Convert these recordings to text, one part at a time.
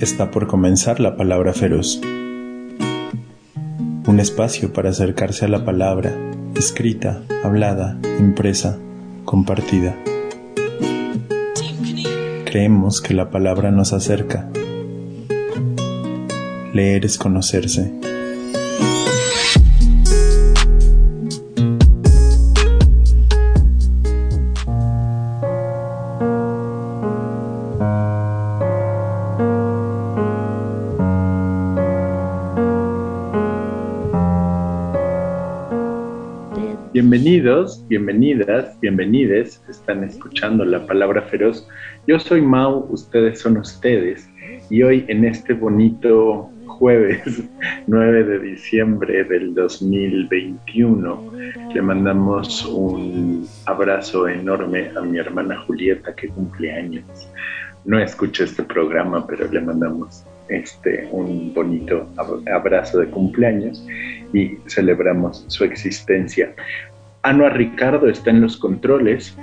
Está por comenzar la palabra feroz. Un espacio para acercarse a la palabra, escrita, hablada, impresa, compartida. Creemos que la palabra nos acerca. Leer es conocerse. Bienvenidos, bienvenidas, bienvenides. Están escuchando la palabra feroz. Yo soy Mau, ustedes son ustedes. Y hoy en este bonito jueves 9 de diciembre del 2021 le mandamos un abrazo enorme a mi hermana Julieta que cumple años. No escucha este programa, pero le mandamos este, un bonito abrazo de cumpleaños y celebramos su existencia. Anuar Ricardo está en los controles.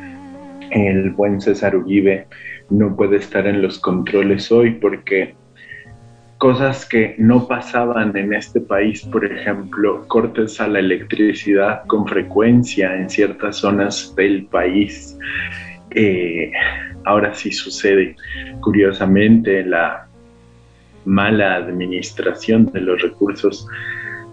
El buen César Uribe no puede estar en los controles hoy porque cosas que no pasaban en este país, por ejemplo, cortes a la electricidad con frecuencia en ciertas zonas del país, eh, ahora sí sucede. Curiosamente, la mala administración de los recursos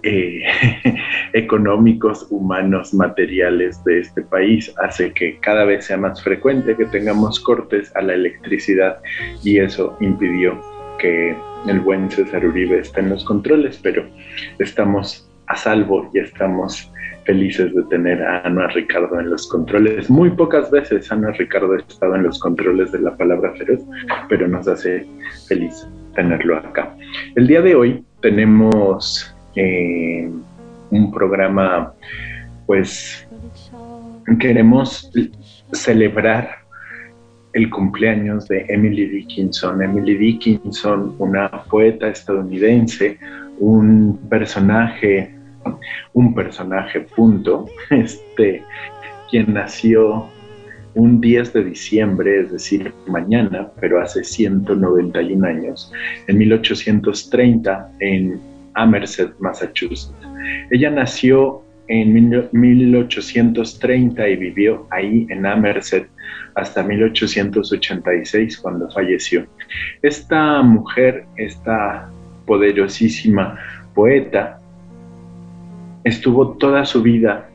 eh, económicos, humanos, materiales de este país hace que cada vez sea más frecuente que tengamos cortes a la electricidad y eso impidió que el buen César Uribe esté en los controles, pero estamos a salvo y estamos felices de tener a Ana Ricardo en los controles. Muy pocas veces Ana Ricardo ha estado en los controles de la palabra feroz, pero nos hace feliz tenerlo acá. El día de hoy tenemos eh, un programa, pues queremos celebrar el cumpleaños de Emily Dickinson. Emily Dickinson, una poeta estadounidense, un personaje, un personaje punto, este, quien nació un 10 de diciembre, es decir, mañana, pero hace 191 años, en 1830, en Amerset, Massachusetts. Ella nació en 1830 y vivió ahí en Amerset hasta 1886 cuando falleció. Esta mujer, esta poderosísima poeta, estuvo toda su vida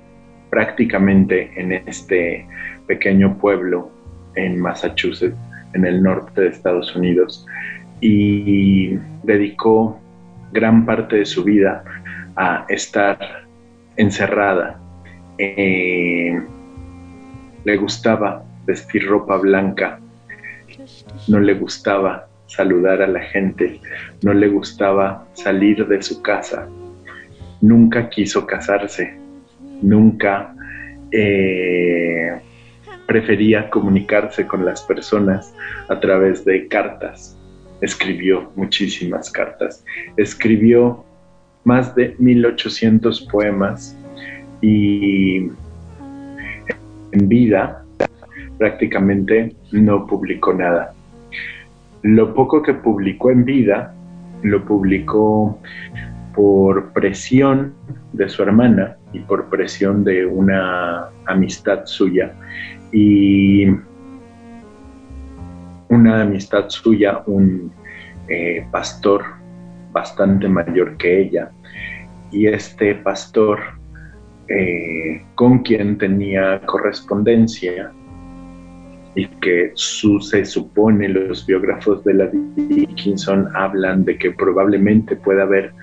prácticamente en este pequeño pueblo en Massachusetts, en el norte de Estados Unidos, y dedicó gran parte de su vida a estar encerrada. Eh, le gustaba vestir ropa blanca, no le gustaba saludar a la gente, no le gustaba salir de su casa, nunca quiso casarse, nunca eh, prefería comunicarse con las personas a través de cartas escribió muchísimas cartas, escribió más de 1800 poemas y en vida prácticamente no publicó nada. Lo poco que publicó en vida lo publicó por presión de su hermana y por presión de una amistad suya y una amistad suya, un eh, pastor bastante mayor que ella, y este pastor eh, con quien tenía correspondencia y que su, se supone los biógrafos de la Dickinson hablan de que probablemente pueda haber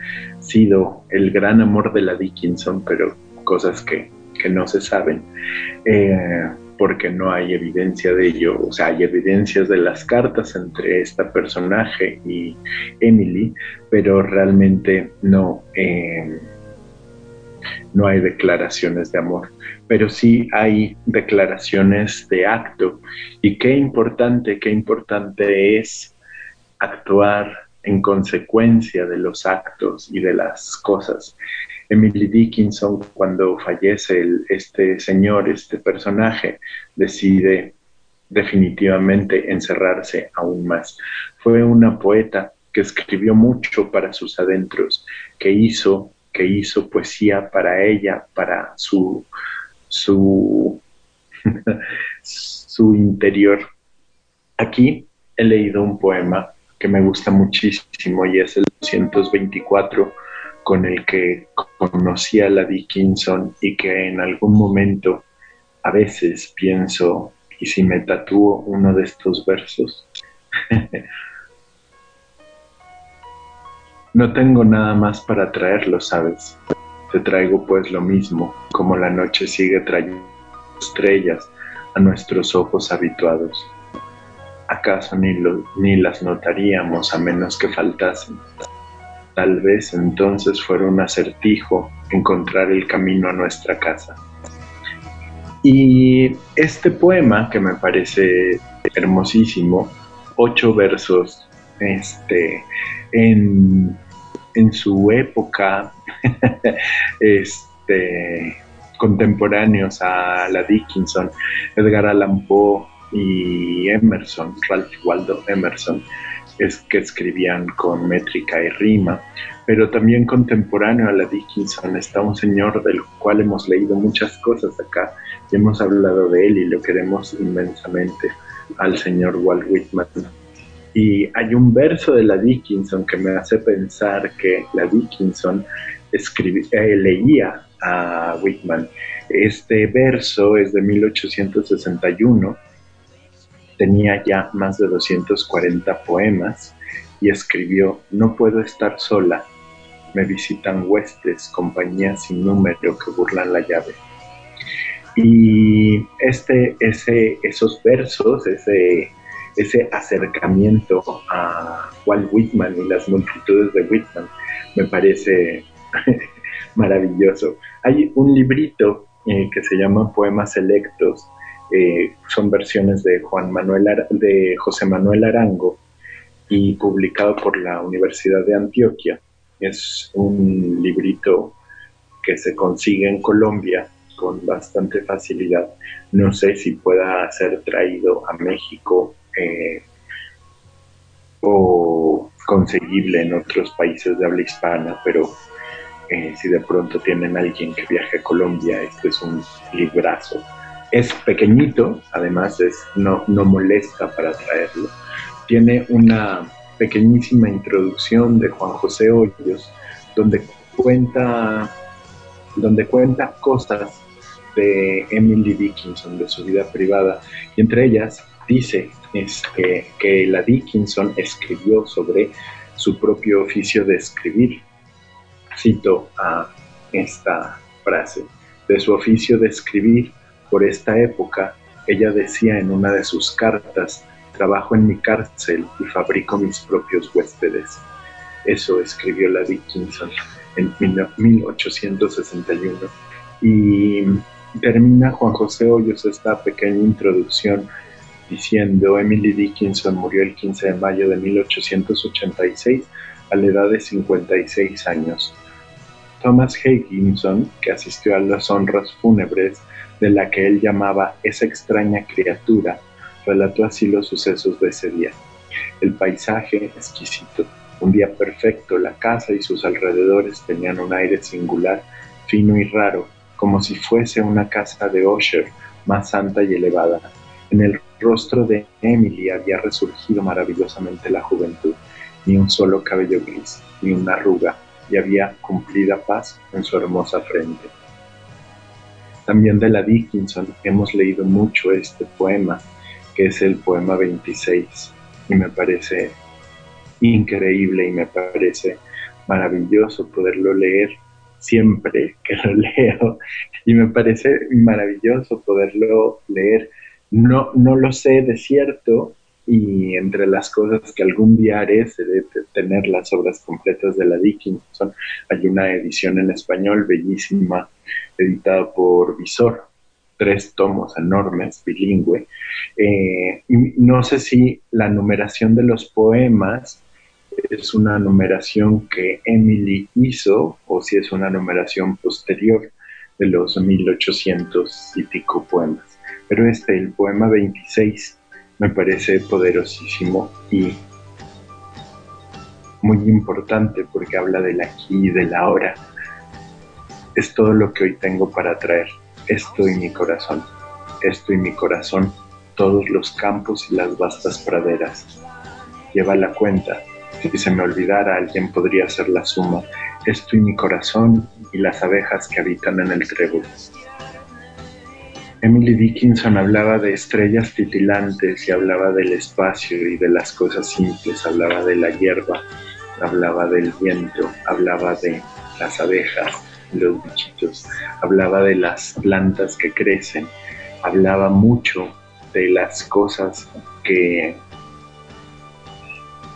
sido el gran amor de la Dickinson, pero cosas que, no se saben. Eh, porque no hay evidencia de ello, o sea, hay evidencias de las cartas entre esta personaje y Emily, pero realmente no, eh, no hay declaraciones de amor, pero sí hay declaraciones de acto. Y qué importante, qué importante es actuar en consecuencia de los actos y de las cosas. Emily Dickinson, cuando fallece este señor, este personaje, decide definitivamente encerrarse aún más. Fue una poeta que escribió mucho para sus adentros, que hizo, que hizo poesía para ella, para su, su, su interior. Aquí he leído un poema que me gusta muchísimo y es el 224 con el que conocí a la Dickinson y que en algún momento a veces pienso, ¿y si me tatúo uno de estos versos? no tengo nada más para traerlo, ¿sabes? Te traigo pues lo mismo, como la noche sigue trayendo estrellas a nuestros ojos habituados. ¿Acaso ni, ni las notaríamos a menos que faltasen? Tal vez entonces fuera un acertijo encontrar el camino a nuestra casa. Y este poema, que me parece hermosísimo, ocho versos, este, en, en su época, este, contemporáneos a la Dickinson, Edgar Allan Poe y Emerson, Ralph Waldo Emerson, es que escribían con métrica y rima, pero también contemporáneo a la Dickinson está un señor del cual hemos leído muchas cosas acá y hemos hablado de él y lo queremos inmensamente al señor Walt Whitman. Y hay un verso de la Dickinson que me hace pensar que la Dickinson eh, leía a Whitman. Este verso es de 1861 Tenía ya más de 240 poemas y escribió No puedo estar sola, me visitan huestes, compañías sin número que burlan la llave. Y este, ese, esos versos, ese, ese acercamiento a Walt Whitman y las multitudes de Whitman, me parece maravilloso. Hay un librito eh, que se llama Poemas Selectos, eh, son versiones de, Juan Manuel de José Manuel Arango y publicado por la Universidad de Antioquia. Es un librito que se consigue en Colombia con bastante facilidad. No sé si pueda ser traído a México eh, o conseguible en otros países de habla hispana, pero eh, si de pronto tienen alguien que viaje a Colombia, este es un librazo es pequeñito, además es, no, no molesta para traerlo. Tiene una pequeñísima introducción de Juan José Hoyos, donde cuenta, donde cuenta cosas de Emily Dickinson, de su vida privada, y entre ellas dice este, que la Dickinson escribió sobre su propio oficio de escribir. Cito a esta frase, de su oficio de escribir por esta época, ella decía en una de sus cartas, trabajo en mi cárcel y fabrico mis propios huéspedes. Eso escribió la Dickinson en 1861. Y termina Juan José Hoyos esta pequeña introducción diciendo, Emily Dickinson murió el 15 de mayo de 1886 a la edad de 56 años. Thomas Higginson, que asistió a las honras fúnebres, de la que él llamaba esa extraña criatura, relató así los sucesos de ese día. El paisaje exquisito, un día perfecto, la casa y sus alrededores tenían un aire singular, fino y raro, como si fuese una casa de Osher, más santa y elevada. En el rostro de Emily había resurgido maravillosamente la juventud, ni un solo cabello gris, ni una arruga, y había cumplida paz en su hermosa frente. También de la Dickinson hemos leído mucho este poema, que es el poema 26, y me parece increíble y me parece maravilloso poderlo leer siempre que lo leo y me parece maravilloso poderlo leer. No, no lo sé de cierto y entre las cosas que algún día haré seré tener las obras completas de la Dickinson. Hay una edición en español bellísima editado por Visor, tres tomos enormes, bilingüe. Eh, no sé si la numeración de los poemas es una numeración que Emily hizo o si es una numeración posterior de los 1800 y pico poemas. Pero este, el poema 26, me parece poderosísimo y muy importante porque habla del aquí y del ahora. Es todo lo que hoy tengo para traer, esto y mi corazón, esto y mi corazón, todos los campos y las vastas praderas. Lleva la cuenta, si se me olvidara alguien podría hacer la suma, esto y mi corazón y las abejas que habitan en el trébol. Emily Dickinson hablaba de estrellas titilantes y hablaba del espacio y de las cosas simples, hablaba de la hierba, hablaba del viento, hablaba de las abejas, los bichitos, hablaba de las plantas que crecen, hablaba mucho de las cosas que,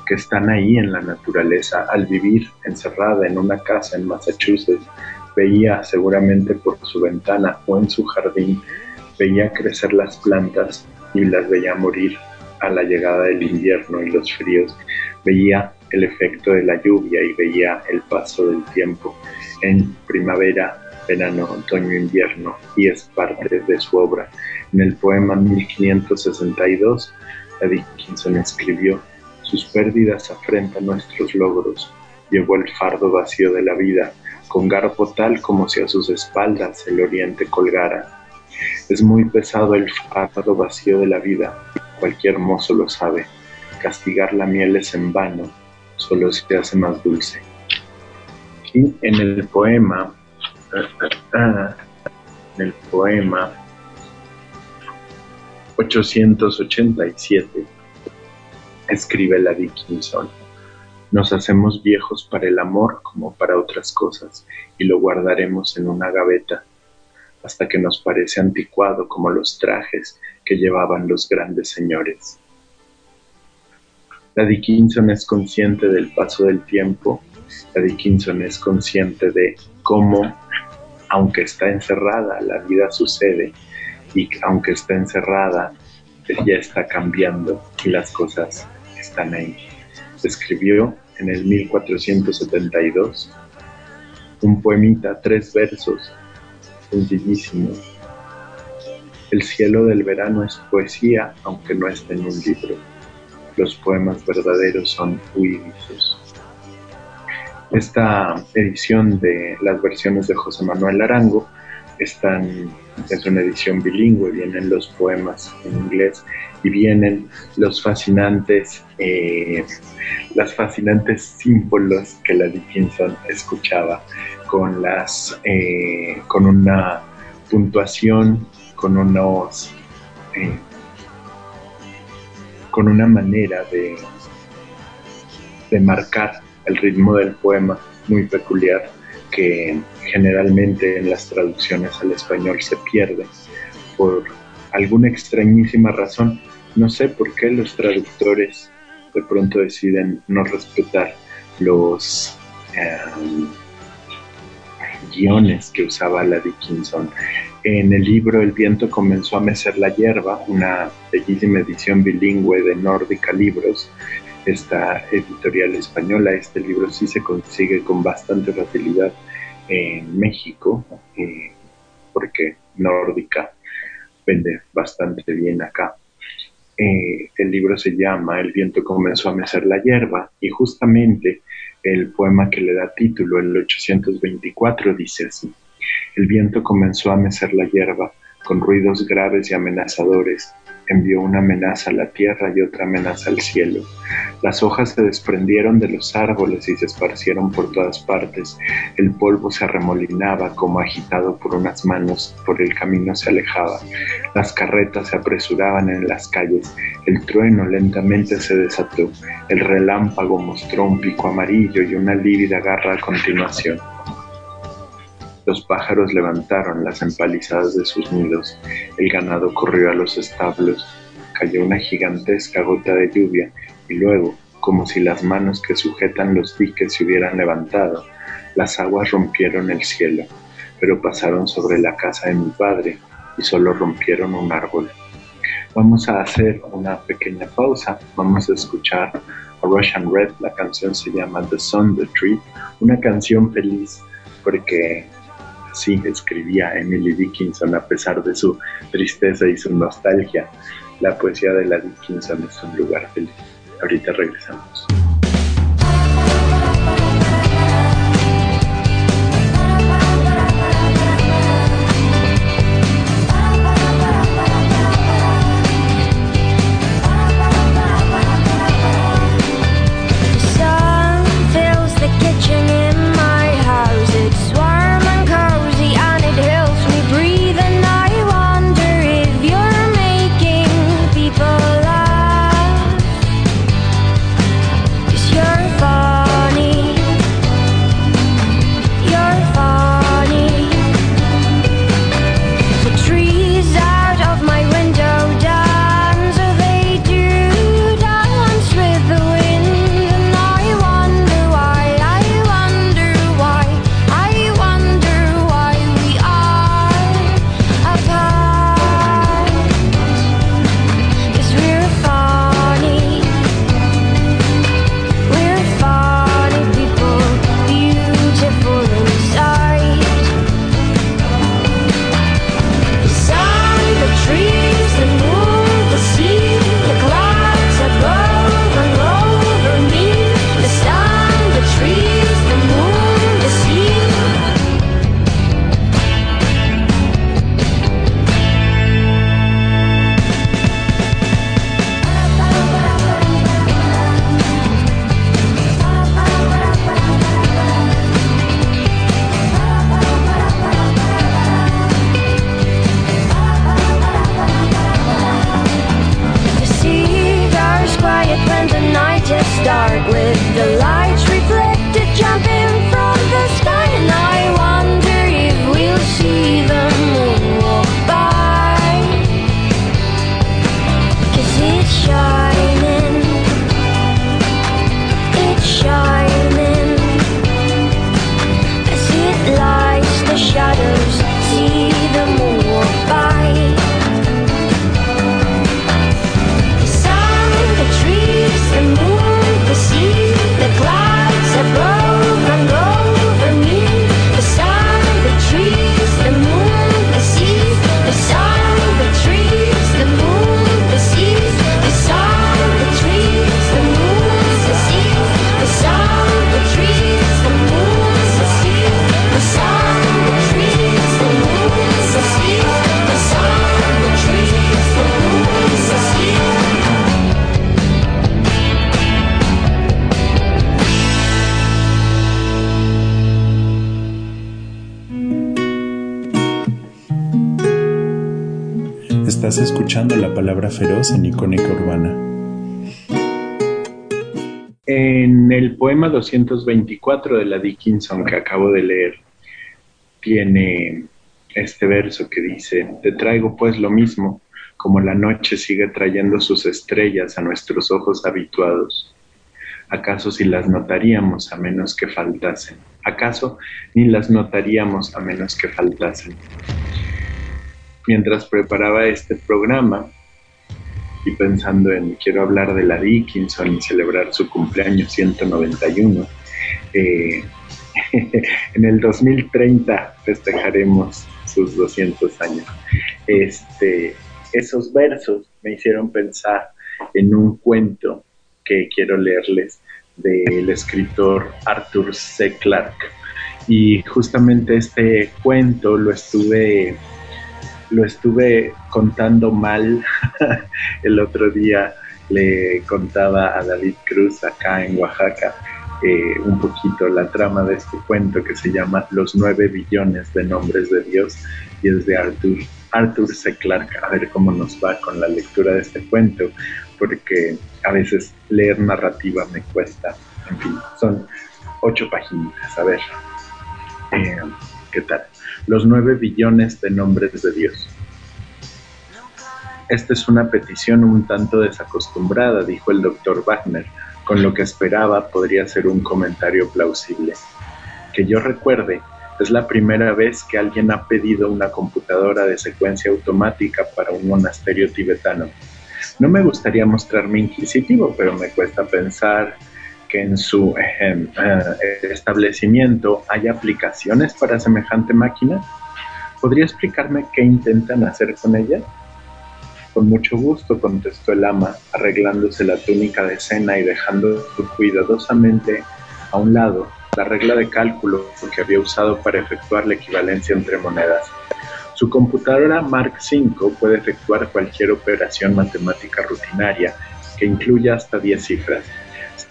que están ahí en la naturaleza. Al vivir encerrada en una casa en Massachusetts, veía seguramente por su ventana o en su jardín, veía crecer las plantas y las veía morir a la llegada del invierno y los fríos. Veía el efecto de la lluvia y veía el paso del tiempo en primavera, verano, otoño, invierno y es parte de su obra. En el poema 1562, la Dickinson escribió, sus pérdidas afrentan nuestros logros, llevó el fardo vacío de la vida, con garbo tal como si a sus espaldas el oriente colgara. Es muy pesado el fardo vacío de la vida, cualquier mozo lo sabe. Castigar la miel es en vano, solo se hace más dulce. Y en el poema, en el poema 887, escribe la Dickinson, nos hacemos viejos para el amor como para otras cosas y lo guardaremos en una gaveta hasta que nos parece anticuado como los trajes que llevaban los grandes señores. La Dickinson es consciente del paso del tiempo, la Dickinson es consciente de cómo, aunque está encerrada, la vida sucede y aunque está encerrada, ya está cambiando y las cosas están ahí. Escribió en el 1472 un poemita, tres versos, sencillísimo. El cielo del verano es poesía, aunque no esté en un libro los poemas verdaderos son huidizos. Esta edición de las versiones de José Manuel Arango están, es una edición bilingüe, vienen los poemas en inglés y vienen los fascinantes, eh, las fascinantes símbolos que la Dickinson escuchaba con las, eh, con una puntuación, con unos eh, con una manera de, de marcar el ritmo del poema muy peculiar que generalmente en las traducciones al español se pierde por alguna extrañísima razón. No sé por qué los traductores de pronto deciden no respetar los em, guiones que usaba la Dickinson en el libro El viento comenzó a mecer la hierba, una bellísima edición bilingüe de Nórdica Libros, esta editorial española. Este libro sí se consigue con bastante facilidad en México, eh, porque Nórdica vende bastante bien acá. Eh, el libro se llama El viento comenzó a mecer la hierba y justamente el poema que le da título, el 824, dice así. El viento comenzó a mecer la hierba, con ruidos graves y amenazadores. Envió una amenaza a la tierra y otra amenaza al cielo. Las hojas se desprendieron de los árboles y se esparcieron por todas partes. El polvo se arremolinaba como agitado por unas manos, por el camino se alejaba. Las carretas se apresuraban en las calles. El trueno lentamente se desató. El relámpago mostró un pico amarillo y una lívida garra a continuación. Los pájaros levantaron las empalizadas de sus nidos, el ganado corrió a los establos, cayó una gigantesca gota de lluvia y luego, como si las manos que sujetan los diques se hubieran levantado, las aguas rompieron el cielo, pero pasaron sobre la casa de mi padre y solo rompieron un árbol. Vamos a hacer una pequeña pausa, vamos a escuchar a Russian Red, la canción se llama The Sun, The Tree, una canción feliz porque Así escribía Emily Dickinson a pesar de su tristeza y su nostalgia. La poesía de la Dickinson es un lugar feliz. Ahorita regresamos. Feroz en Icónica Urbana. En el poema 224 de la Dickinson que acabo de leer, tiene este verso que dice, te traigo pues lo mismo, como la noche sigue trayendo sus estrellas a nuestros ojos habituados. ¿Acaso si las notaríamos a menos que faltasen? ¿Acaso ni las notaríamos a menos que faltasen? Mientras preparaba este programa y pensando en quiero hablar de la Dickinson y celebrar su cumpleaños 191, eh, en el 2030 festejaremos sus 200 años. Este, esos versos me hicieron pensar en un cuento que quiero leerles del escritor Arthur C. Clarke. Y justamente este cuento lo estuve, lo estuve contando mal el otro día. Le contaba a David Cruz acá en Oaxaca eh, un poquito la trama de este cuento que se llama Los nueve billones de nombres de Dios y es de Arthur, Arthur C. Clarke. A ver cómo nos va con la lectura de este cuento, porque a veces leer narrativa me cuesta. En fin, son ocho páginas. A ver, eh, ¿qué tal? Los nueve billones de nombres de Dios. Esta es una petición un tanto desacostumbrada, dijo el doctor Wagner con lo que esperaba podría ser un comentario plausible. Que yo recuerde, es la primera vez que alguien ha pedido una computadora de secuencia automática para un monasterio tibetano. No me gustaría mostrarme inquisitivo, pero me cuesta pensar que en su eh, establecimiento hay aplicaciones para semejante máquina. ¿Podría explicarme qué intentan hacer con ella? Con mucho gusto, contestó el ama, arreglándose la túnica de cena y dejando cuidadosamente a un lado la regla de cálculo que había usado para efectuar la equivalencia entre monedas. Su computadora Mark V puede efectuar cualquier operación matemática rutinaria que incluya hasta 10 cifras.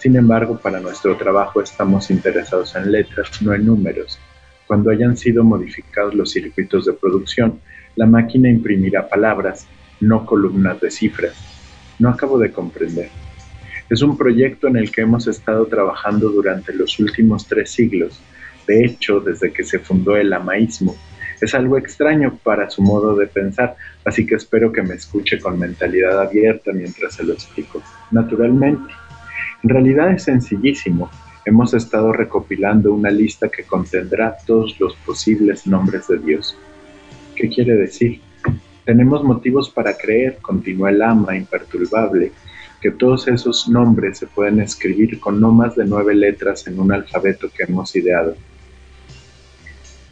Sin embargo, para nuestro trabajo estamos interesados en letras, no en números. Cuando hayan sido modificados los circuitos de producción, la máquina imprimirá palabras no columnas de cifras. No acabo de comprender. Es un proyecto en el que hemos estado trabajando durante los últimos tres siglos, de hecho, desde que se fundó el amaísmo. Es algo extraño para su modo de pensar, así que espero que me escuche con mentalidad abierta mientras se lo explico. Naturalmente. En realidad es sencillísimo. Hemos estado recopilando una lista que contendrá todos los posibles nombres de Dios. ¿Qué quiere decir? Tenemos motivos para creer, continúa el ama imperturbable, que todos esos nombres se pueden escribir con no más de nueve letras en un alfabeto que hemos ideado.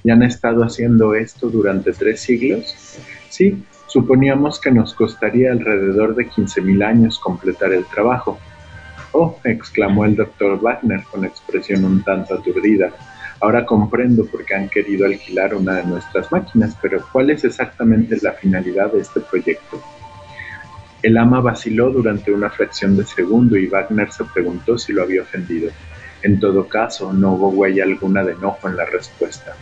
¿Y han estado haciendo esto durante tres siglos? Sí, suponíamos que nos costaría alrededor de 15.000 años completar el trabajo. Oh, exclamó el doctor Wagner con expresión un tanto aturdida. Ahora comprendo por qué han querido alquilar una de nuestras máquinas, pero ¿cuál es exactamente la finalidad de este proyecto? El ama vaciló durante una fracción de segundo y Wagner se preguntó si lo había ofendido. En todo caso, no hubo huella alguna de enojo en la respuesta.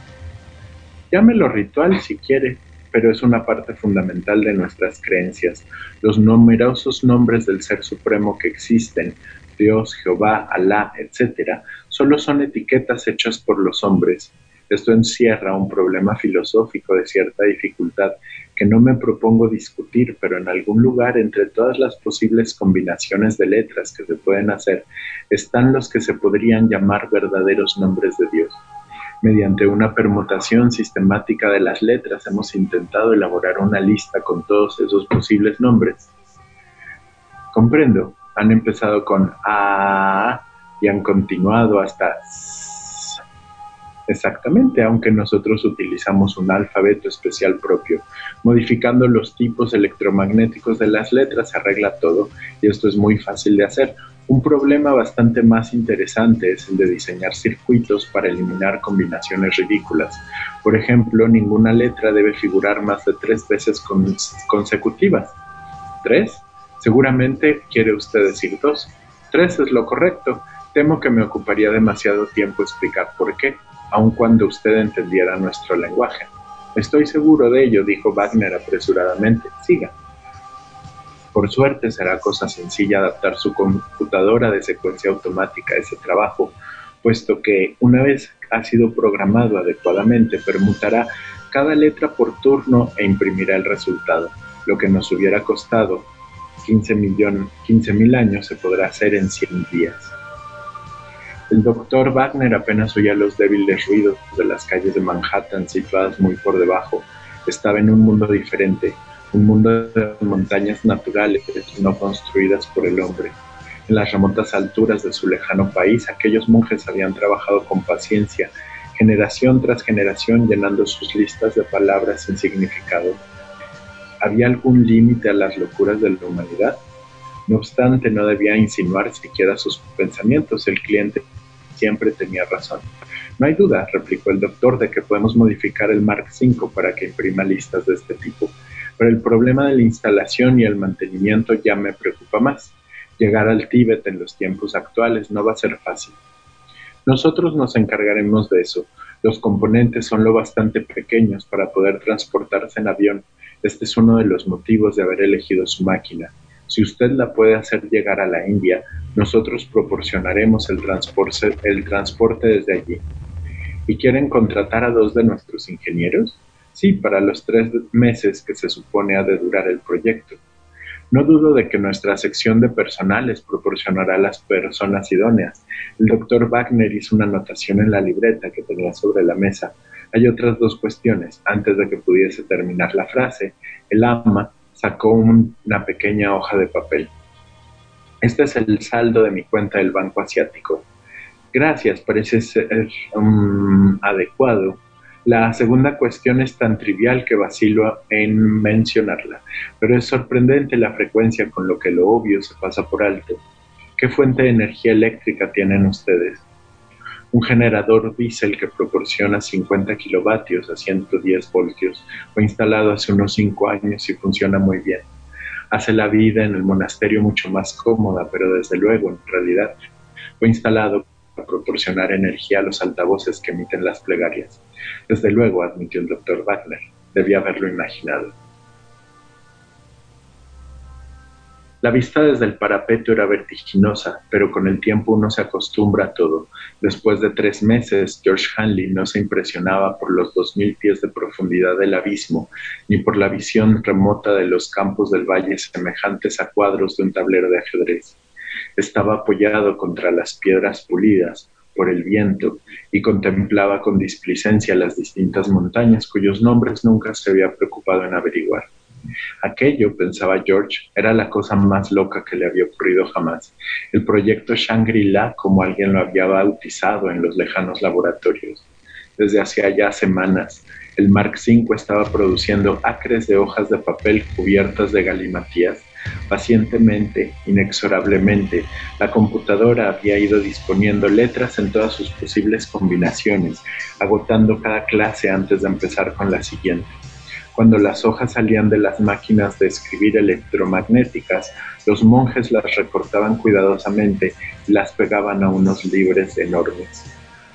Llámelo ritual si quiere, pero es una parte fundamental de nuestras creencias. Los numerosos nombres del Ser Supremo que existen, Dios, Jehová, Alá, etc., solo son etiquetas hechas por los hombres. Esto encierra un problema filosófico de cierta dificultad que no me propongo discutir, pero en algún lugar entre todas las posibles combinaciones de letras que se pueden hacer están los que se podrían llamar verdaderos nombres de Dios. Mediante una permutación sistemática de las letras hemos intentado elaborar una lista con todos esos posibles nombres. Comprendo, han empezado con A y han continuado hasta Exactamente, aunque nosotros utilizamos un alfabeto especial propio. Modificando los tipos electromagnéticos de las letras se arregla todo y esto es muy fácil de hacer. Un problema bastante más interesante es el de diseñar circuitos para eliminar combinaciones ridículas. Por ejemplo, ninguna letra debe figurar más de tres veces consecutivas. ¿Tres? Seguramente quiere usted decir dos. Tres es lo correcto. Temo que me ocuparía demasiado tiempo explicar por qué, aun cuando usted entendiera nuestro lenguaje. Estoy seguro de ello, dijo Wagner apresuradamente. Siga. Por suerte será cosa sencilla adaptar su computadora de secuencia automática a ese trabajo, puesto que una vez ha sido programado adecuadamente, permutará cada letra por turno e imprimirá el resultado. Lo que nos hubiera costado 15 mil años se podrá hacer en 100 días. El doctor Wagner apenas oía los débiles ruidos de las calles de Manhattan situadas muy por debajo. Estaba en un mundo diferente, un mundo de montañas naturales no construidas por el hombre. En las remotas alturas de su lejano país, aquellos monjes habían trabajado con paciencia, generación tras generación, llenando sus listas de palabras sin significado. ¿Había algún límite a las locuras de la humanidad? No obstante, no debía insinuar siquiera sus pensamientos. El cliente siempre tenía razón. No hay duda, replicó el doctor, de que podemos modificar el Mark V para que imprima listas de este tipo, pero el problema de la instalación y el mantenimiento ya me preocupa más. Llegar al Tíbet en los tiempos actuales no va a ser fácil. Nosotros nos encargaremos de eso. Los componentes son lo bastante pequeños para poder transportarse en avión. Este es uno de los motivos de haber elegido su máquina. Si usted la puede hacer llegar a la India, nosotros proporcionaremos el transporte, desde allí. ¿Y quieren contratar a dos de nuestros ingenieros? Sí, para los tres meses que se supone ha de durar el proyecto. No dudo de que nuestra sección de personal les proporcionará las personas idóneas. El doctor Wagner hizo una anotación en la libreta que tenía sobre la mesa. Hay otras dos cuestiones. Antes de que pudiese terminar la frase, el ama sacó una pequeña hoja de papel. Este es el saldo de mi cuenta del Banco Asiático. Gracias, parece ser um, adecuado. La segunda cuestión es tan trivial que vacilo en mencionarla, pero es sorprendente la frecuencia con lo que lo obvio se pasa por alto. ¿Qué fuente de energía eléctrica tienen ustedes? Un generador diésel que proporciona 50 kilovatios a 110 voltios fue instalado hace unos 5 años y funciona muy bien. Hace la vida en el monasterio mucho más cómoda, pero desde luego, en realidad, fue instalado para proporcionar energía a los altavoces que emiten las plegarias. Desde luego, admitió el doctor Wagner, debía haberlo imaginado. La vista desde el parapeto era vertiginosa, pero con el tiempo uno se acostumbra a todo. Después de tres meses, George Hanley no se impresionaba por los dos mil pies de profundidad del abismo, ni por la visión remota de los campos del valle semejantes a cuadros de un tablero de ajedrez. Estaba apoyado contra las piedras pulidas por el viento y contemplaba con displicencia las distintas montañas cuyos nombres nunca se había preocupado en averiguar. Aquello, pensaba George, era la cosa más loca que le había ocurrido jamás. El proyecto Shangri-La, como alguien lo había bautizado en los lejanos laboratorios. Desde hacía ya semanas, el Mark V estaba produciendo acres de hojas de papel cubiertas de galimatías. Pacientemente, inexorablemente, la computadora había ido disponiendo letras en todas sus posibles combinaciones, agotando cada clase antes de empezar con la siguiente. Cuando las hojas salían de las máquinas de escribir electromagnéticas, los monjes las recortaban cuidadosamente y las pegaban a unos libres enormes.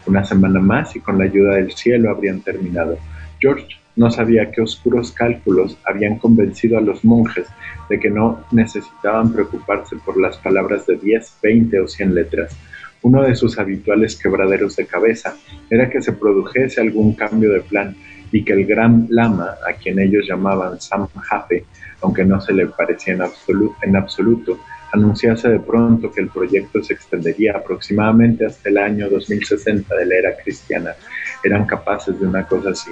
Una semana más y con la ayuda del cielo habrían terminado. George no sabía qué oscuros cálculos habían convencido a los monjes de que no necesitaban preocuparse por las palabras de 10, 20 o 100 letras. Uno de sus habituales quebraderos de cabeza era que se produjese algún cambio de plan y que el gran lama, a quien ellos llamaban Sam Hafe, aunque no se le parecía en absoluto, en absoluto, anunciase de pronto que el proyecto se extendería aproximadamente hasta el año 2060 de la era cristiana. Eran capaces de una cosa así.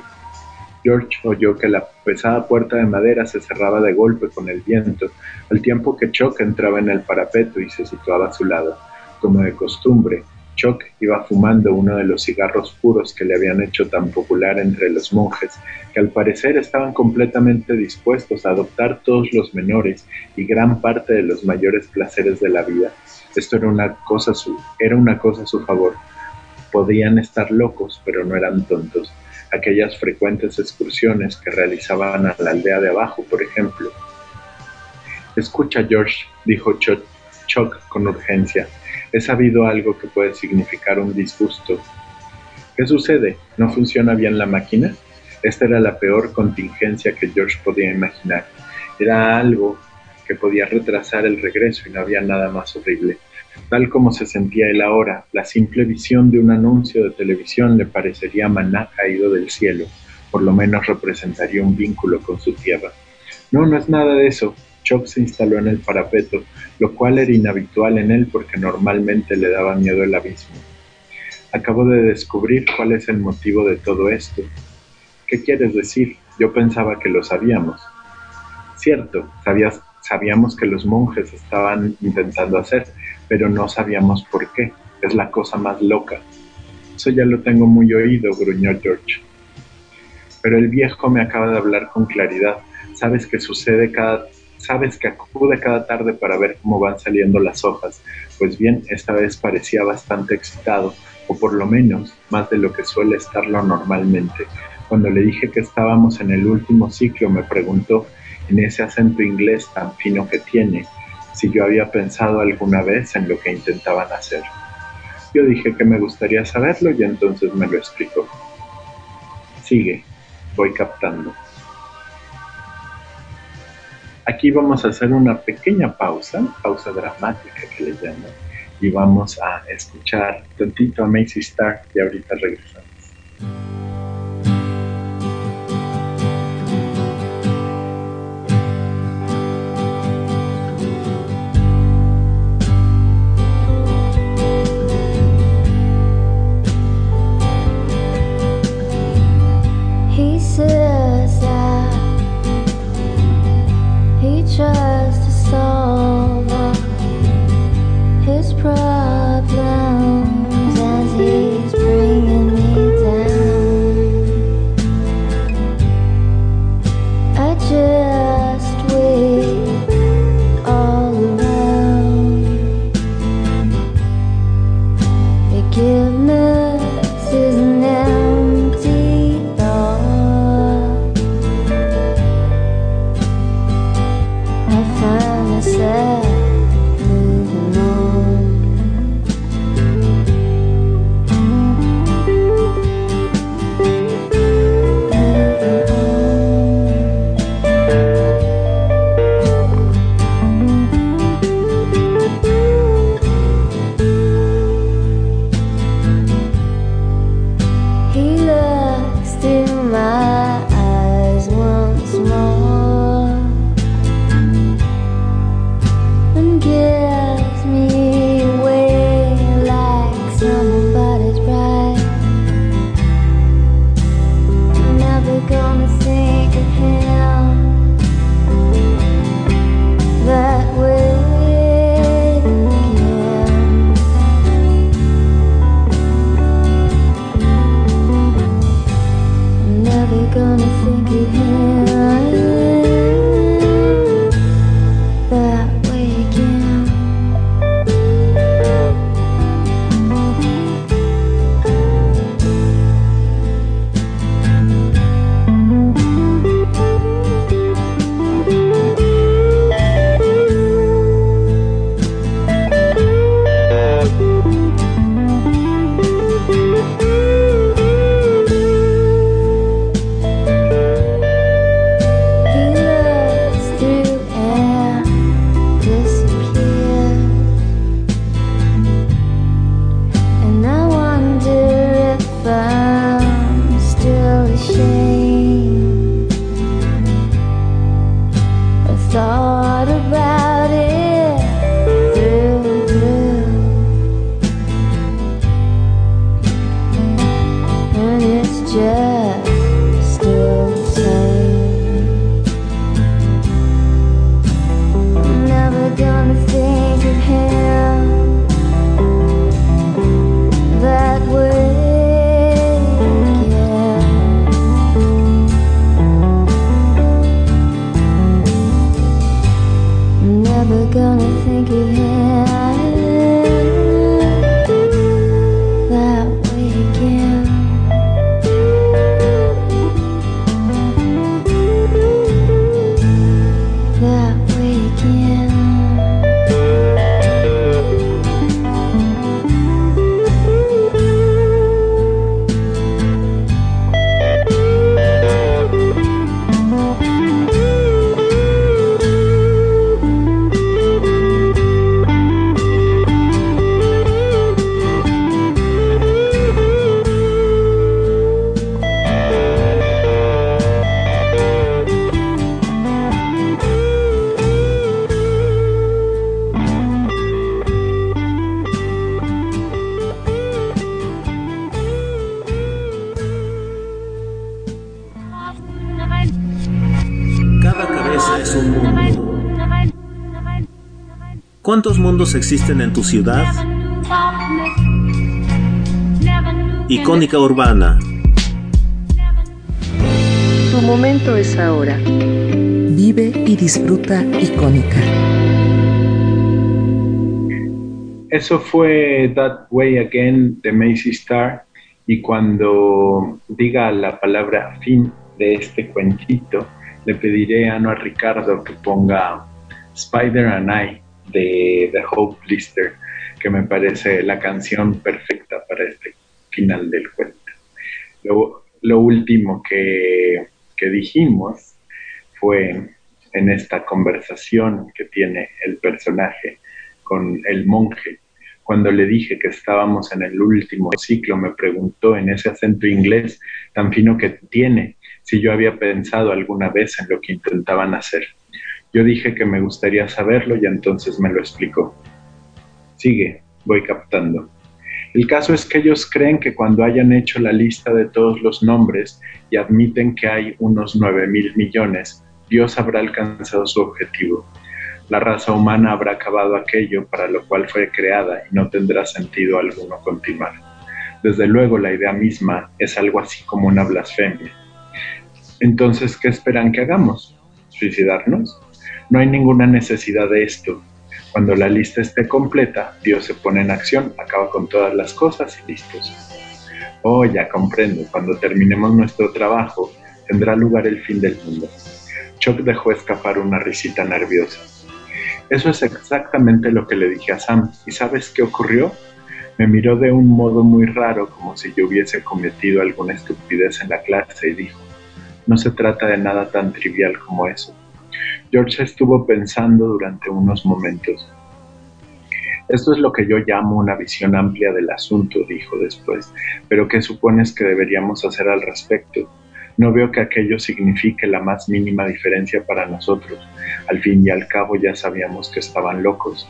George oyó que la pesada puerta de madera se cerraba de golpe con el viento, al tiempo que Chuck entraba en el parapeto y se situaba a su lado. Como de costumbre, Chuck iba fumando uno de los cigarros puros que le habían hecho tan popular entre los monjes, que al parecer estaban completamente dispuestos a adoptar todos los menores y gran parte de los mayores placeres de la vida. Esto era una cosa su, era una cosa a su favor. Podían estar locos, pero no eran tontos. Aquellas frecuentes excursiones que realizaban a la aldea de abajo, por ejemplo. Escucha, George, dijo Chuck con urgencia. He sabido algo que puede significar un disgusto. ¿Qué sucede? ¿No funciona bien la máquina? Esta era la peor contingencia que George podía imaginar. Era algo que podía retrasar el regreso y no había nada más horrible. Tal como se sentía él ahora, la simple visión de un anuncio de televisión le parecería maná caído del cielo, por lo menos representaría un vínculo con su tierra. No, no es nada de eso. Chuck se instaló en el parapeto, lo cual era inhabitual en él porque normalmente le daba miedo el abismo. Acabo de descubrir cuál es el motivo de todo esto. ¿Qué quieres decir? Yo pensaba que lo sabíamos. Cierto, sabíamos que los monjes estaban intentando hacer, pero no sabíamos por qué. Es la cosa más loca. Eso ya lo tengo muy oído, gruñó George. Pero el viejo me acaba de hablar con claridad. Sabes que sucede cada sabes que acude cada tarde para ver cómo van saliendo las hojas. Pues bien, esta vez parecía bastante excitado, o por lo menos más de lo que suele estarlo normalmente. Cuando le dije que estábamos en el último ciclo, me preguntó, en ese acento inglés tan fino que tiene, si yo había pensado alguna vez en lo que intentaban hacer. Yo dije que me gustaría saberlo y entonces me lo explicó. Sigue, voy captando. Aquí vamos a hacer una pequeña pausa, pausa dramática que le llaman y vamos a escuchar tantito a Macy Star y ahorita regresamos. ¿Cuántos mundos existen en tu ciudad? Icónica Urbana. Tu momento es ahora. Vive y disfruta Icónica. Eso fue That Way Again de Macy Star y cuando diga la palabra fin de este cuentito, le pediré a Ana Ricardo que ponga Spider and I de The Hope Lister, que me parece la canción perfecta para este final del cuento. Lo, último que, que dijimos fue en esta conversación que tiene el personaje con el monje. Cuando le dije que estábamos en el último ciclo, me preguntó en ese acento inglés tan fino que tiene si yo había pensado alguna vez en lo que intentaban hacer. Yo dije que me gustaría saberlo y entonces me lo explicó. Sigue, voy captando. El caso es que ellos creen que cuando hayan hecho la lista de todos los nombres y admiten que hay unos 9 mil millones, Dios habrá alcanzado su objetivo. La raza humana habrá acabado aquello para lo cual fue creada y no tendrá sentido alguno continuar. Desde luego la idea misma es algo así como una blasfemia. Entonces, ¿qué esperan que hagamos? ¿Suicidarnos? No hay ninguna necesidad de esto. Cuando la lista esté completa, Dios se pone en acción, acaba con todas las cosas y listos. Oh, ya comprendo, cuando terminemos nuestro trabajo, tendrá lugar el fin del mundo. Chuck dejó escapar una risita nerviosa. Eso es exactamente lo que le dije a Sam. ¿Y sabes qué ocurrió? Me miró de un modo muy raro, como si yo hubiese cometido alguna estupidez en la clase, y dijo, no se trata de nada tan trivial como eso. George estuvo pensando durante unos momentos. Esto es lo que yo llamo una visión amplia del asunto, dijo después, pero ¿qué supones que deberíamos hacer al respecto? No veo que aquello signifique la más mínima diferencia para nosotros. Al fin y al cabo ya sabíamos que estaban locos.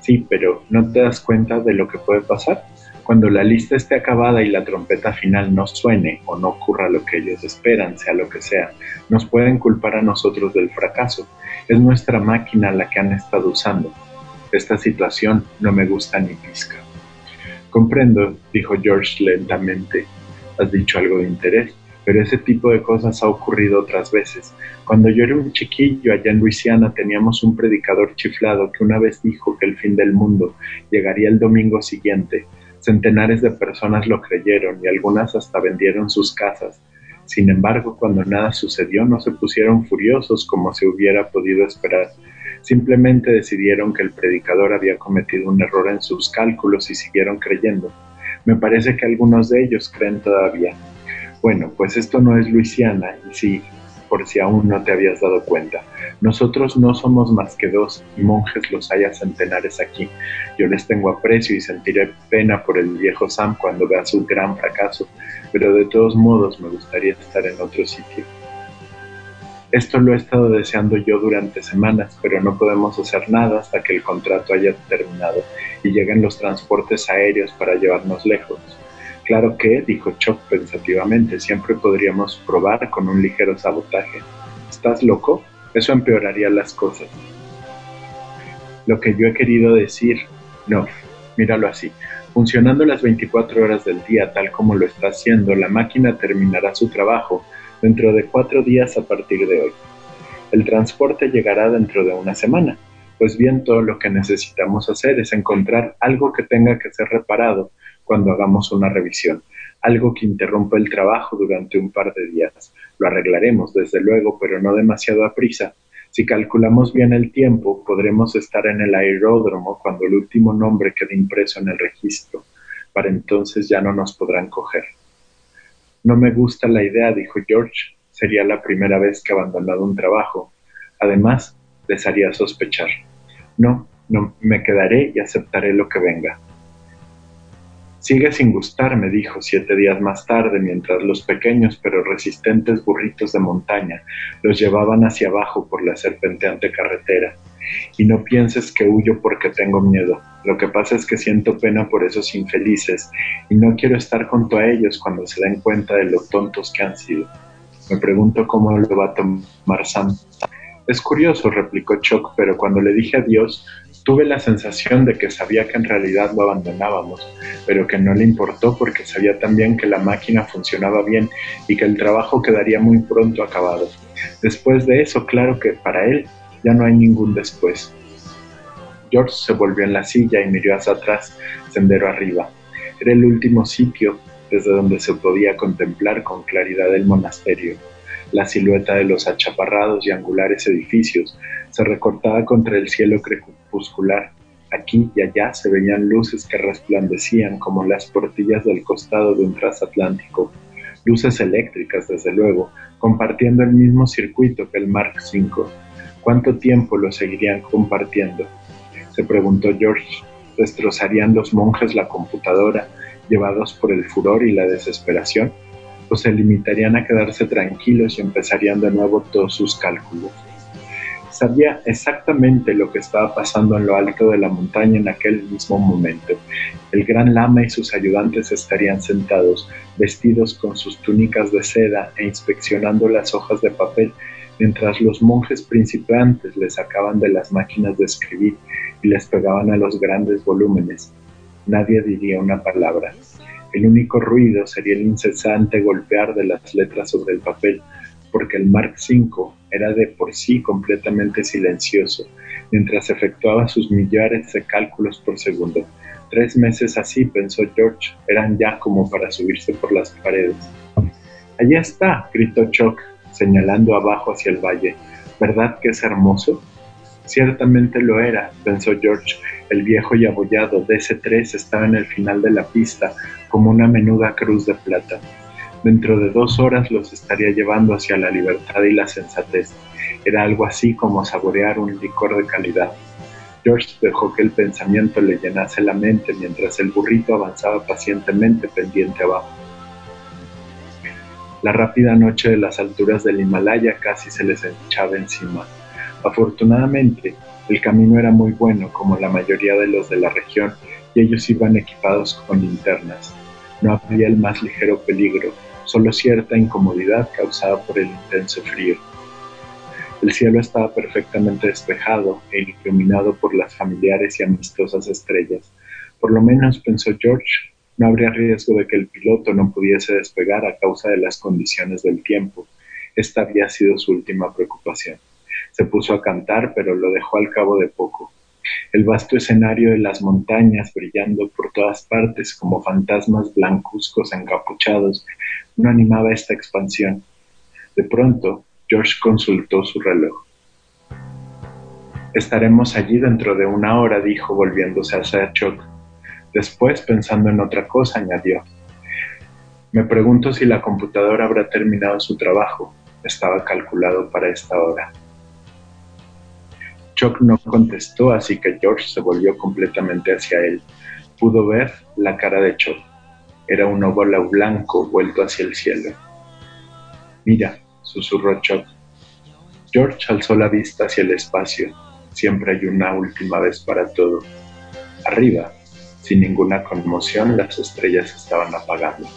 Sí, pero ¿no te das cuenta de lo que puede pasar? Cuando la lista esté acabada y la trompeta final no suene o no ocurra lo que ellos esperan, sea lo que sea, nos pueden culpar a nosotros del fracaso. Es nuestra máquina la que han estado usando. Esta situación no me gusta ni pizca. Comprendo, dijo George lentamente. Has dicho algo de interés, pero ese tipo de cosas ha ocurrido otras veces. Cuando yo era un chiquillo allá en Luisiana teníamos un predicador chiflado que una vez dijo que el fin del mundo llegaría el domingo siguiente Centenares de personas lo creyeron y algunas hasta vendieron sus casas. Sin embargo, cuando nada sucedió no se pusieron furiosos como se hubiera podido esperar. Simplemente decidieron que el predicador había cometido un error en sus cálculos y siguieron creyendo. Me parece que algunos de ellos creen todavía. Bueno, pues esto no es Luisiana y sí, por si aún no te habías dado cuenta. Nosotros no somos más que dos monjes los haya centenares aquí. Yo les tengo aprecio y sentiré pena por el viejo Sam cuando vea su gran fracaso, pero de todos modos me gustaría estar en otro sitio. Esto lo he estado deseando yo durante semanas, pero no podemos hacer nada hasta que el contrato haya terminado y lleguen los transportes aéreos para llevarnos lejos. Claro que, dijo Chuck pensativamente, siempre podríamos probar con un ligero sabotaje. ¿Estás loco? Eso empeoraría las cosas. Lo que yo he querido decir, no, míralo así. Funcionando las 24 horas del día tal como lo está haciendo, la máquina terminará su trabajo dentro de cuatro días a partir de hoy. El transporte llegará dentro de una semana. Pues bien, todo lo que necesitamos hacer es encontrar algo que tenga que ser reparado cuando hagamos una revisión, algo que interrumpa el trabajo durante un par de días. Lo arreglaremos, desde luego, pero no demasiado a prisa. Si calculamos bien el tiempo, podremos estar en el aeródromo cuando el último nombre quede impreso en el registro. Para entonces ya no nos podrán coger. No me gusta la idea, dijo George. Sería la primera vez que he abandonado un trabajo. Además, les haría sospechar. No, no, me quedaré y aceptaré lo que venga. Sigue sin gustarme, dijo siete días más tarde, mientras los pequeños pero resistentes burritos de montaña los llevaban hacia abajo por la serpenteante carretera. Y no pienses que huyo porque tengo miedo. Lo que pasa es que siento pena por esos infelices y no quiero estar junto a ellos cuando se den cuenta de lo tontos que han sido. Me pregunto cómo lo va a tomar Sam. Es curioso, replicó Chuck, pero cuando le dije adiós, tuve la sensación de que sabía que en realidad lo abandonábamos, pero que no le importó porque sabía también que la máquina funcionaba bien y que el trabajo quedaría muy pronto acabado. Después de eso, claro que para él ya no hay ningún después. George se volvió en la silla y miró hacia atrás, sendero arriba. Era el último sitio desde donde se podía contemplar con claridad el monasterio. La silueta de los achaparrados y angulares edificios se recortaba contra el cielo crepuscular. Aquí y allá se veían luces que resplandecían como las portillas del costado de un transatlántico. Luces eléctricas, desde luego, compartiendo el mismo circuito que el Mark V. ¿Cuánto tiempo lo seguirían compartiendo? Se preguntó George. ¿Destrozarían los monjes la computadora, llevados por el furor y la desesperación? o se limitarían a quedarse tranquilos y empezarían de nuevo todos sus cálculos. Sabía exactamente lo que estaba pasando en lo alto de la montaña en aquel mismo momento. El gran lama y sus ayudantes estarían sentados, vestidos con sus túnicas de seda e inspeccionando las hojas de papel, mientras los monjes principiantes les sacaban de las máquinas de escribir y les pegaban a los grandes volúmenes. Nadie diría una palabra. El único ruido sería el incesante golpear de las letras sobre el papel, porque el Mark V era de por sí completamente silencioso, mientras efectuaba sus millares de cálculos por segundo. Tres meses así, pensó George, eran ya como para subirse por las paredes. Allá está, gritó Chuck, señalando abajo hacia el valle. ¿Verdad que es hermoso? Ciertamente lo era, pensó George. El viejo y abollado DC-3 estaba en el final de la pista, como una menuda cruz de plata. Dentro de dos horas los estaría llevando hacia la libertad y la sensatez. Era algo así como saborear un licor de calidad. George dejó que el pensamiento le llenase la mente mientras el burrito avanzaba pacientemente pendiente abajo. La rápida noche de las alturas del Himalaya casi se les echaba encima. Afortunadamente, el camino era muy bueno como la mayoría de los de la región y ellos iban equipados con linternas. No había el más ligero peligro, solo cierta incomodidad causada por el intenso frío. El cielo estaba perfectamente despejado e iluminado por las familiares y amistosas estrellas. Por lo menos, pensó George, no habría riesgo de que el piloto no pudiese despegar a causa de las condiciones del tiempo. Esta había sido su última preocupación. Se puso a cantar, pero lo dejó al cabo de poco. El vasto escenario de las montañas brillando por todas partes como fantasmas blancuzcos encapuchados no animaba esta expansión. De pronto, George consultó su reloj. Estaremos allí dentro de una hora, dijo volviéndose hacia Chuck. Después, pensando en otra cosa, añadió. Me pregunto si la computadora habrá terminado su trabajo. Estaba calculado para esta hora. Chuck no contestó, así que George se volvió completamente hacia él. Pudo ver la cara de Chuck. Era un óvalo blanco vuelto hacia el cielo. Mira, susurró Chuck. George alzó la vista hacia el espacio. Siempre hay una última vez para todo. Arriba, sin ninguna conmoción, las estrellas estaban apagando.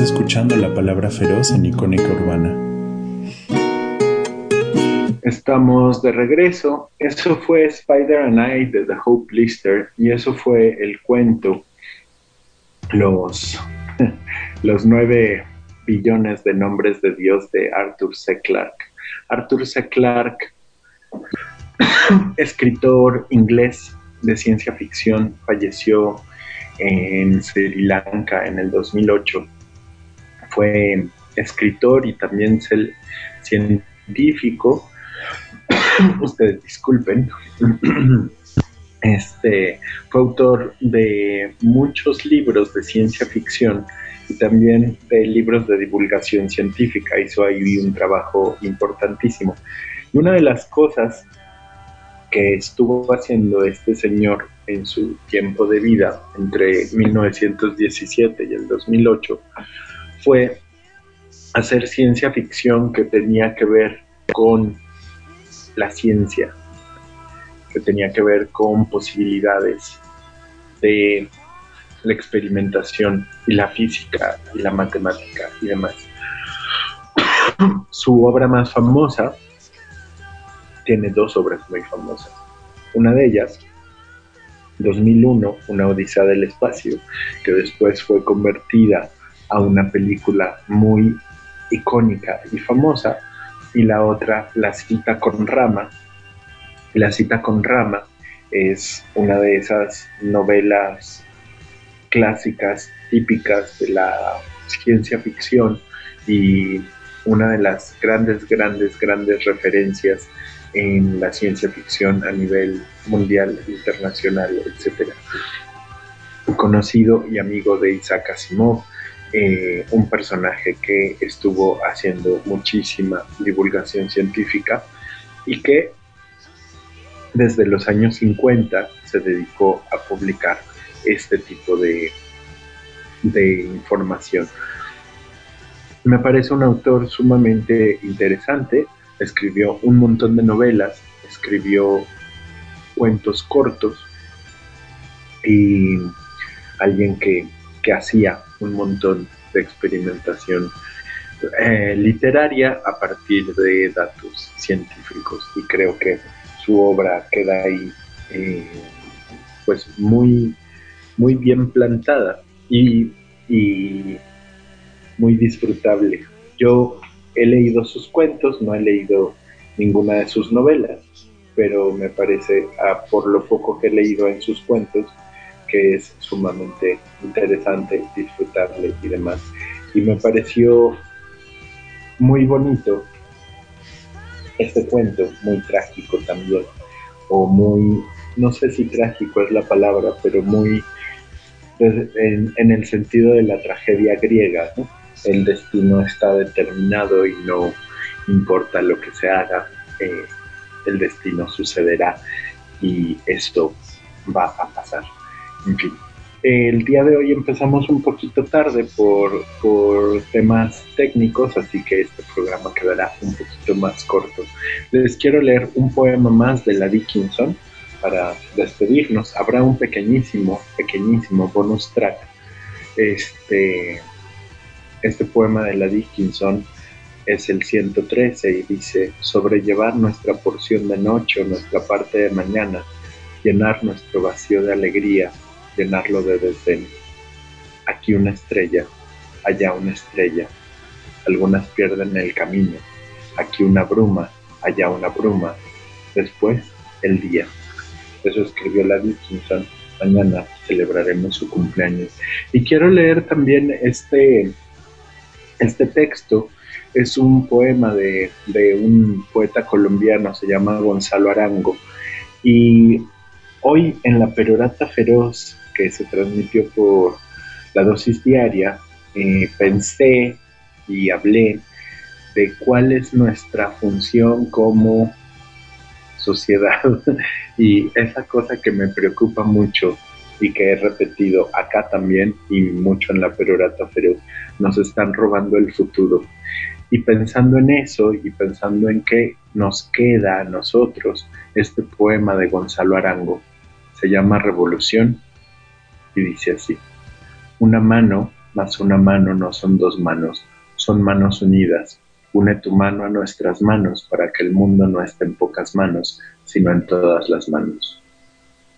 Escuchando la palabra feroz en Icónica Urbana. Estamos de regreso. Eso fue Spider and I de The Hope Lister y eso fue el cuento Los, los nueve billones de nombres de Dios de Arthur C. Clarke. Arthur C. Clarke, escritor inglés de ciencia ficción, falleció en Sri Lanka en el 2008. Fue escritor y también científico. Ustedes disculpen. Este fue autor de muchos libros de ciencia ficción y también de libros de divulgación científica. Hizo ahí un trabajo importantísimo. Y una de las cosas que estuvo haciendo este señor en su tiempo de vida, entre 1917 y el 2008, fue hacer ciencia ficción que tenía que ver con la ciencia, que tenía que ver con posibilidades de la experimentación y la física y la matemática y demás. Su obra más famosa tiene dos obras muy famosas. Una de ellas, 2001, Una Odisea del Espacio, que después fue convertida a una película muy icónica y famosa, y la otra, La cita con Rama. La cita con Rama es una de esas novelas clásicas típicas de la ciencia ficción y una de las grandes, grandes, grandes referencias en la ciencia ficción a nivel mundial, internacional, etc. Conocido y amigo de Isaac Asimov, eh, un personaje que estuvo haciendo muchísima divulgación científica y que desde los años 50 se dedicó a publicar este tipo de, de información. Me parece un autor sumamente interesante, escribió un montón de novelas, escribió cuentos cortos y alguien que, hacía un montón de experimentación eh, literaria a partir de datos científicos y creo que su obra queda ahí eh, pues muy, muy bien plantada y, y muy disfrutable. Yo he leído sus cuentos, no he leído ninguna de sus novelas, pero me parece, por lo poco que he leído en sus cuentos, que es sumamente interesante, disfrutable y demás. Y me pareció muy bonito este cuento, muy trágico también, o muy, no sé si trágico es la palabra, pero muy en, en el sentido de la tragedia griega, el destino está determinado y no importa lo que se haga, eh, el destino sucederá y esto va a pasar. En fin, el día de hoy empezamos un poquito tarde por, por temas técnicos, así que este programa quedará un poquito más corto. Les quiero leer un poema más de la Dickinson para despedirnos. Habrá un pequeñísimo, pequeñísimo bonus track. Este, este poema de la Dickinson es el 113 y dice, sobrellevar nuestra porción de noche o nuestra parte de mañana, llenar nuestro vacío de alegría, llenarlo de desdén. Aquí una estrella, allá una estrella, algunas pierden el camino, aquí una bruma, allá una bruma, después el día. Eso escribió la Dickinson. Mañana celebraremos su cumpleaños. Y quiero leer también este este texto es un poema de, un poeta colombiano, se llama Gonzalo Arango. Y hoy en la Perorata Feroz, que se transmitió por la dosis diaria, eh, pensé y hablé de cuál es nuestra función como sociedad y esa cosa que me preocupa mucho y que he repetido acá también y mucho en la perorata feroz, nos están robando el futuro. Y pensando en eso y pensando en qué nos queda a nosotros, este poema de Gonzalo Arango se llama Revolución y dice así, una mano mas una mano no son dos manos, son manos unidas. Une tu mano a nuestras manos para que el mundo no esté en pocas manos, sino en todas las manos.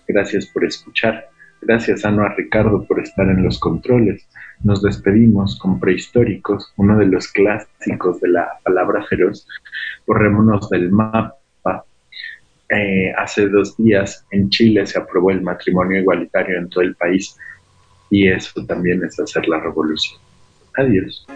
Gracias por escuchar. Gracias, Ano, a Ricardo por estar en los controles. Nos despedimos con Prehistóricos, uno de los clásicos de la palabra feroz. Borrémonos del mapa. Eh, hace dos días en Chile se aprobó el matrimonio igualitario en todo el país y eso también es hacer la revolución. Adiós.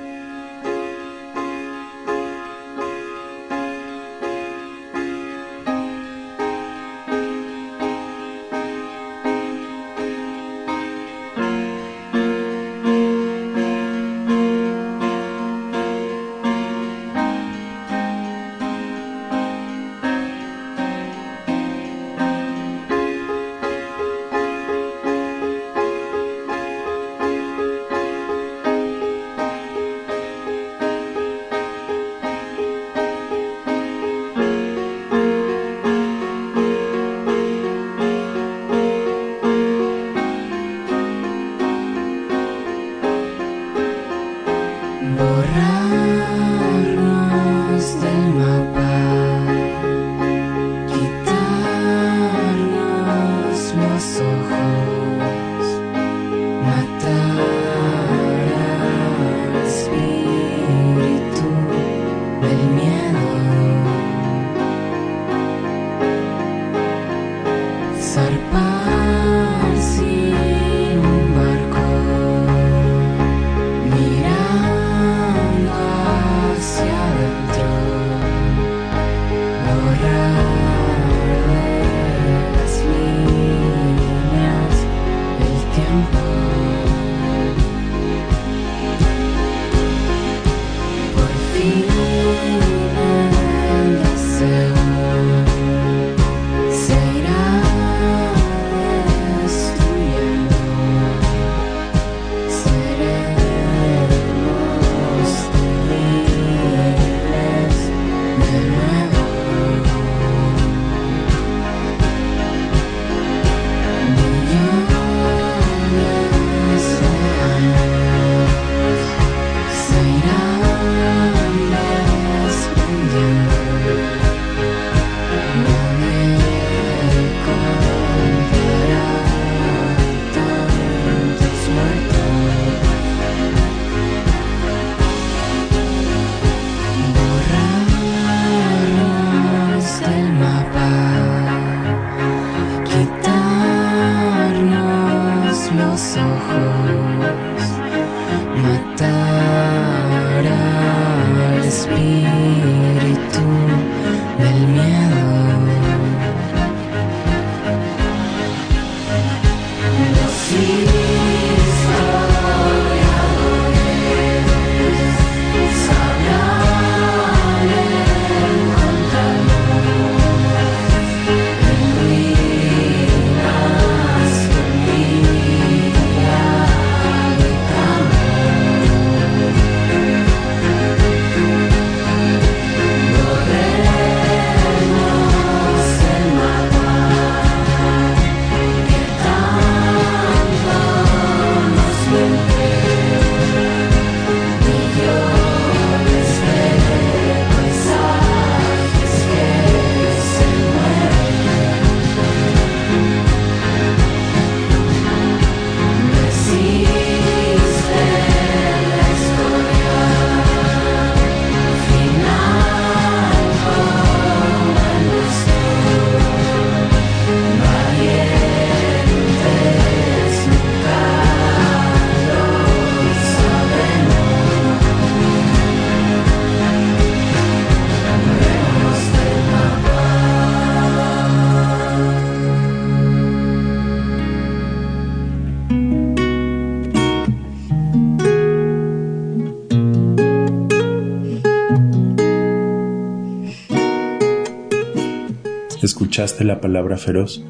escuchaste la palabra feroz,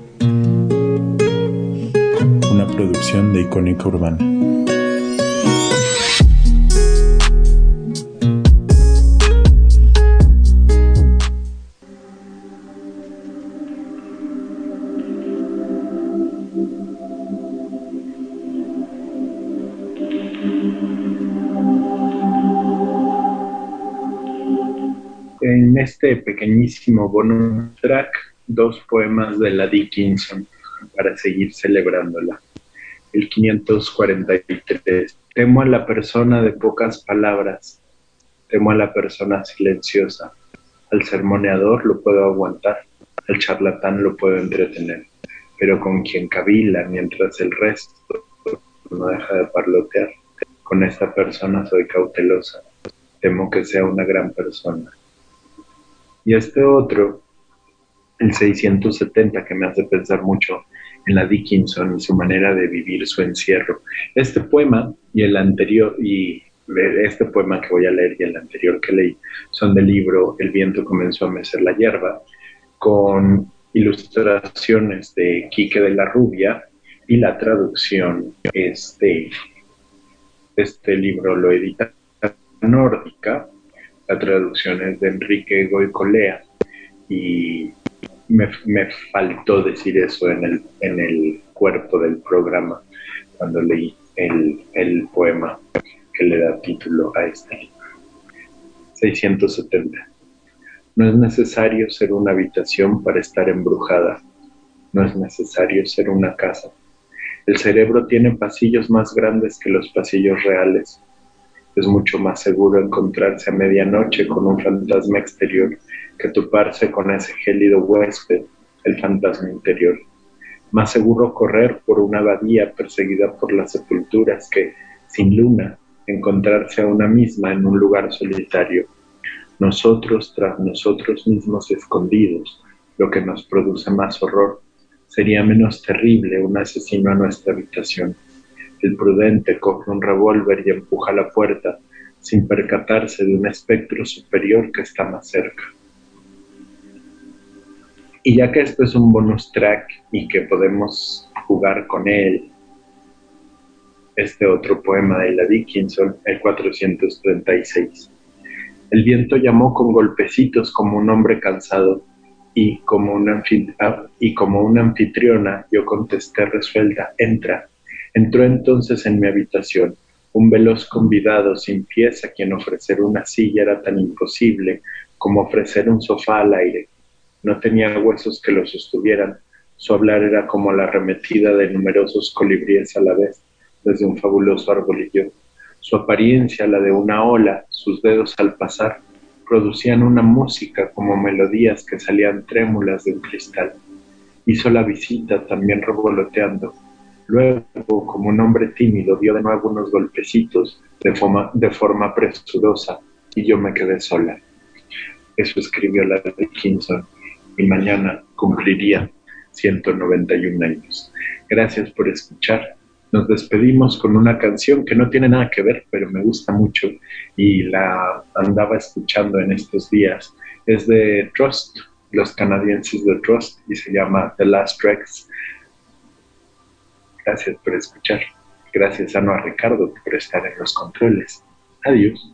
una producción de Icónica Urbana. en este pequeñísimo bonus track dos poemas de la Dickinson para seguir celebrándola. El 543. Temo a la persona de pocas palabras, temo a la persona silenciosa. Al sermoneador lo puedo aguantar, al charlatán lo puedo entretener, pero con quien cavila mientras el resto no deja de parlotear, con esta persona soy cautelosa, temo que sea una gran persona. Y este otro, el 670, que me hace pensar mucho en la Dickinson y su manera de vivir su encierro. Este poema y el anterior, y este poema que voy a leer y el anterior que leí, son del libro El viento comenzó a mecer la hierba, con ilustraciones de Quique de la Rubia y la traducción este este libro lo edita Nórdica, la traducción es de Enrique Goicolea y me, faltó decir eso en el, en el cuerpo del programa cuando leí el, el poema que le da título a este libro. 670. No es necesario ser una habitación para estar embrujada. No es necesario ser una casa. El cerebro tiene pasillos más grandes que los pasillos reales. Es mucho más seguro encontrarse a medianoche con un fantasma exterior que toparse con ese gélido huésped, el fantasma interior. Más seguro correr por una abadía perseguida por las sepulturas que, sin luna, encontrarse a una misma en un lugar solitario. Nosotros tras nosotros mismos escondidos, lo que nos produce más horror. Sería menos terrible un asesino a nuestra habitación. El prudente coge un revólver y empuja la puerta sin percatarse de un espectro superior que está más cerca. Y ya que esto es un bonus track y que podemos jugar con él, este otro poema de la Dickinson, el 436. El viento llamó con golpecitos como un hombre cansado y como una, ah, y como una anfitriona yo contesté resuelta, entra. Entró entonces en mi habitación un veloz convidado sin pies a quien ofrecer una silla era tan imposible como ofrecer un sofá al aire no tenía huesos que lo sostuvieran. Su hablar era como la arremetida de numerosos colibríes a la vez desde un fabuloso arbolillo. Su apariencia, la de una ola, sus dedos al pasar, producían una música como melodías que salían trémulas de un cristal. Hizo la visita también revoloteando. Luego, como un hombre tímido, dio de nuevo unos golpecitos de forma, de presurosa y yo me quedé sola. Eso escribió la Dickinson y mañana cumpliría 191 años. Gracias por escuchar. Nos despedimos con una canción que no tiene nada que ver, pero me gusta mucho y la andaba escuchando en estos días. Es de Trust, los canadienses de Trust, y se llama The Last Tracks. Gracias por escuchar. Gracias a Noa Ricardo por estar en los controles. Adiós.